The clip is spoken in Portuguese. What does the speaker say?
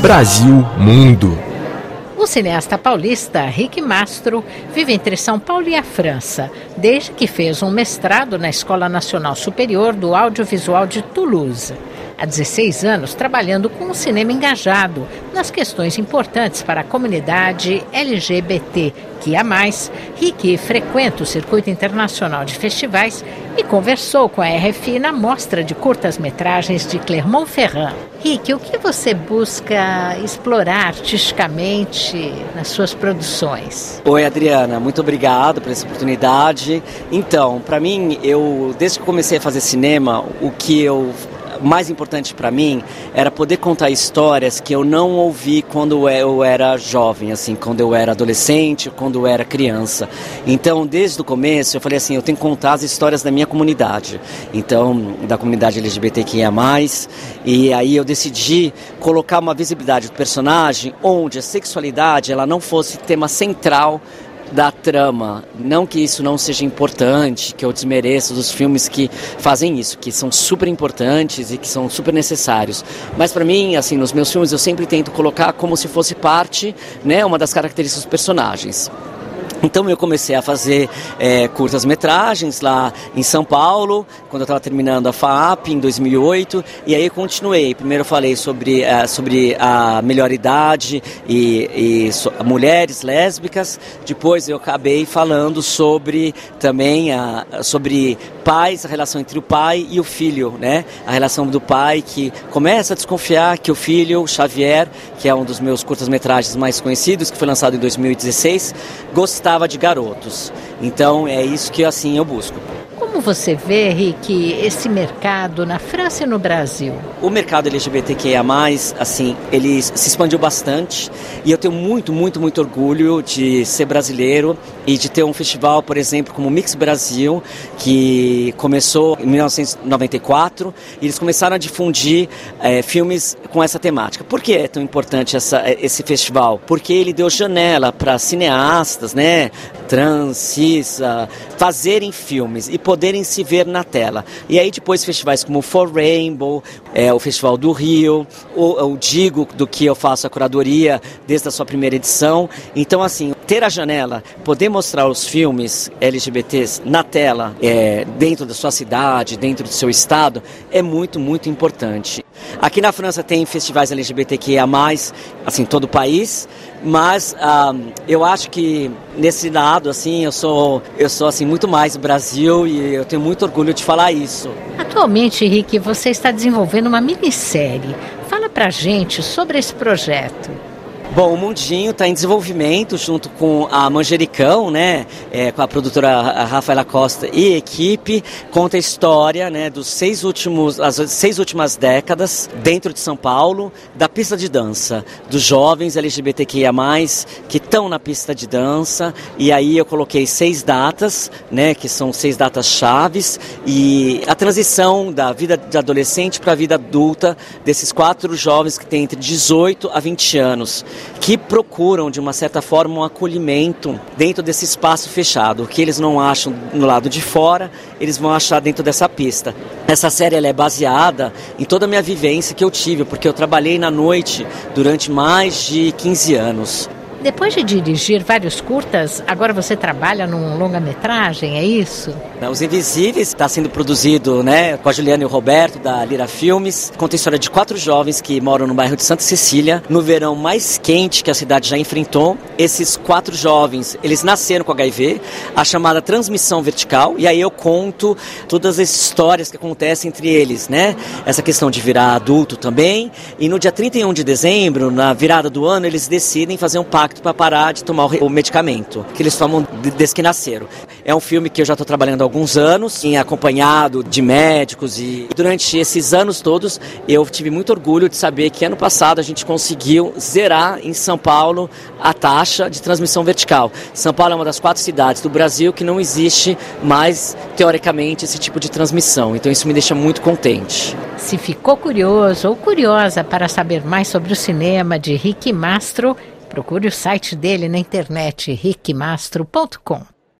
Brasil Mundo. O cineasta paulista Rick Mastro vive entre São Paulo e a França, desde que fez um mestrado na Escola Nacional Superior do Audiovisual de Toulouse há 16 anos trabalhando com um cinema engajado nas questões importantes para a comunidade LGBT, que a mais, Rick frequenta o circuito internacional de festivais e conversou com a RFI na mostra de curtas-metragens de Clermont-Ferrand. Rick, o que você busca explorar artisticamente nas suas produções? Oi, Adriana, muito obrigado por essa oportunidade. Então, para mim, eu desde que comecei a fazer cinema, o que eu mais importante para mim era poder contar histórias que eu não ouvi quando eu era jovem, assim, quando eu era adolescente, quando eu era criança. Então, desde o começo, eu falei assim, eu tenho que contar as histórias da minha comunidade. Então, da comunidade LGBTQIA+, e aí eu decidi colocar uma visibilidade do personagem onde a sexualidade ela não fosse tema central da trama. Não que isso não seja importante, que eu desmereça dos filmes que fazem isso, que são super importantes e que são super necessários. Mas para mim, assim, nos meus filmes eu sempre tento colocar como se fosse parte, né, uma das características dos personagens. Então eu comecei a fazer é, curtas-metragens lá em São Paulo, quando eu estava terminando a FAP em 2008, e aí continuei. Primeiro eu falei sobre, é, sobre a melhor idade e, e so, mulheres lésbicas, depois eu acabei falando sobre também a, sobre pais, a relação entre o pai e o filho, né? A relação do pai que começa a desconfiar que o filho, Xavier, que é um dos meus curtas-metragens mais conhecidos, que foi lançado em 2016, gostava de garotos. Então é isso que assim eu busco. Como você vê, Rick, esse mercado na França e no Brasil? O mercado LGBTQIA+, assim, ele se expandiu bastante e eu tenho muito, muito, muito orgulho de ser brasileiro e de ter um festival, por exemplo, como o Mix Brasil, que começou em 1994 e eles começaram a difundir é, filmes com essa temática. Por que é tão importante essa, esse festival? Porque ele deu janela para cineastas, né, trans, cis, fazerem filmes e poderem se ver na tela. E aí depois festivais como o For Rainbow, é, o Festival do Rio, o, o Digo, do que eu faço a curadoria desde a sua primeira edição. Então, assim, ter a janela, poder mostrar os filmes LGBTs na tela, é, dentro da sua cidade, dentro do seu estado, é muito, muito importante. Aqui na França tem festivais LGBTQIA+, assim, todo o país, mas ah, eu acho que nesse lado, assim, eu sou, eu sou assim, muito mais Brasil e eu tenho muito orgulho de falar isso. Atualmente, Henrique, você está desenvolvendo uma minissérie. Fala pra gente sobre esse projeto. Bom, o Mundinho está em desenvolvimento junto com a Manjericão, né, é, com a produtora Rafaela Costa e equipe, conta a história, né, dos seis últimos, as seis últimas décadas dentro de São Paulo, da pista de dança, dos jovens LGBTQIA+, que estão na pista de dança, e aí eu coloquei seis datas, né, que são seis datas chaves, e a transição da vida de adolescente para a vida adulta desses quatro jovens que têm entre 18 a 20 anos que procuram, de uma certa forma, um acolhimento dentro desse espaço fechado. O que eles não acham no lado de fora, eles vão achar dentro dessa pista. Essa série é baseada em toda a minha vivência que eu tive, porque eu trabalhei na noite durante mais de 15 anos. Depois de dirigir vários curtas, agora você trabalha num longa-metragem, é isso? Os Invisíveis está sendo produzido né, com a Juliana e o Roberto, da Lira Filmes. Conta a história de quatro jovens que moram no bairro de Santa Cecília, no verão mais quente que a cidade já enfrentou. Esses quatro jovens, eles nasceram com HIV, a chamada transmissão vertical, e aí eu conto todas as histórias que acontecem entre eles, né? Essa questão de virar adulto também. E no dia 31 de dezembro, na virada do ano, eles decidem fazer um pacto para parar de tomar o medicamento que eles tomam desde que nasceram. É um filme que eu já estou trabalhando há alguns anos, acompanhado de médicos e durante esses anos todos eu tive muito orgulho de saber que ano passado a gente conseguiu zerar em São Paulo a taxa de transmissão vertical. São Paulo é uma das quatro cidades do Brasil que não existe mais teoricamente esse tipo de transmissão. Então isso me deixa muito contente. Se ficou curioso ou curiosa para saber mais sobre o cinema de Rick Mastro, Procure o site dele na internet rickmastro.com.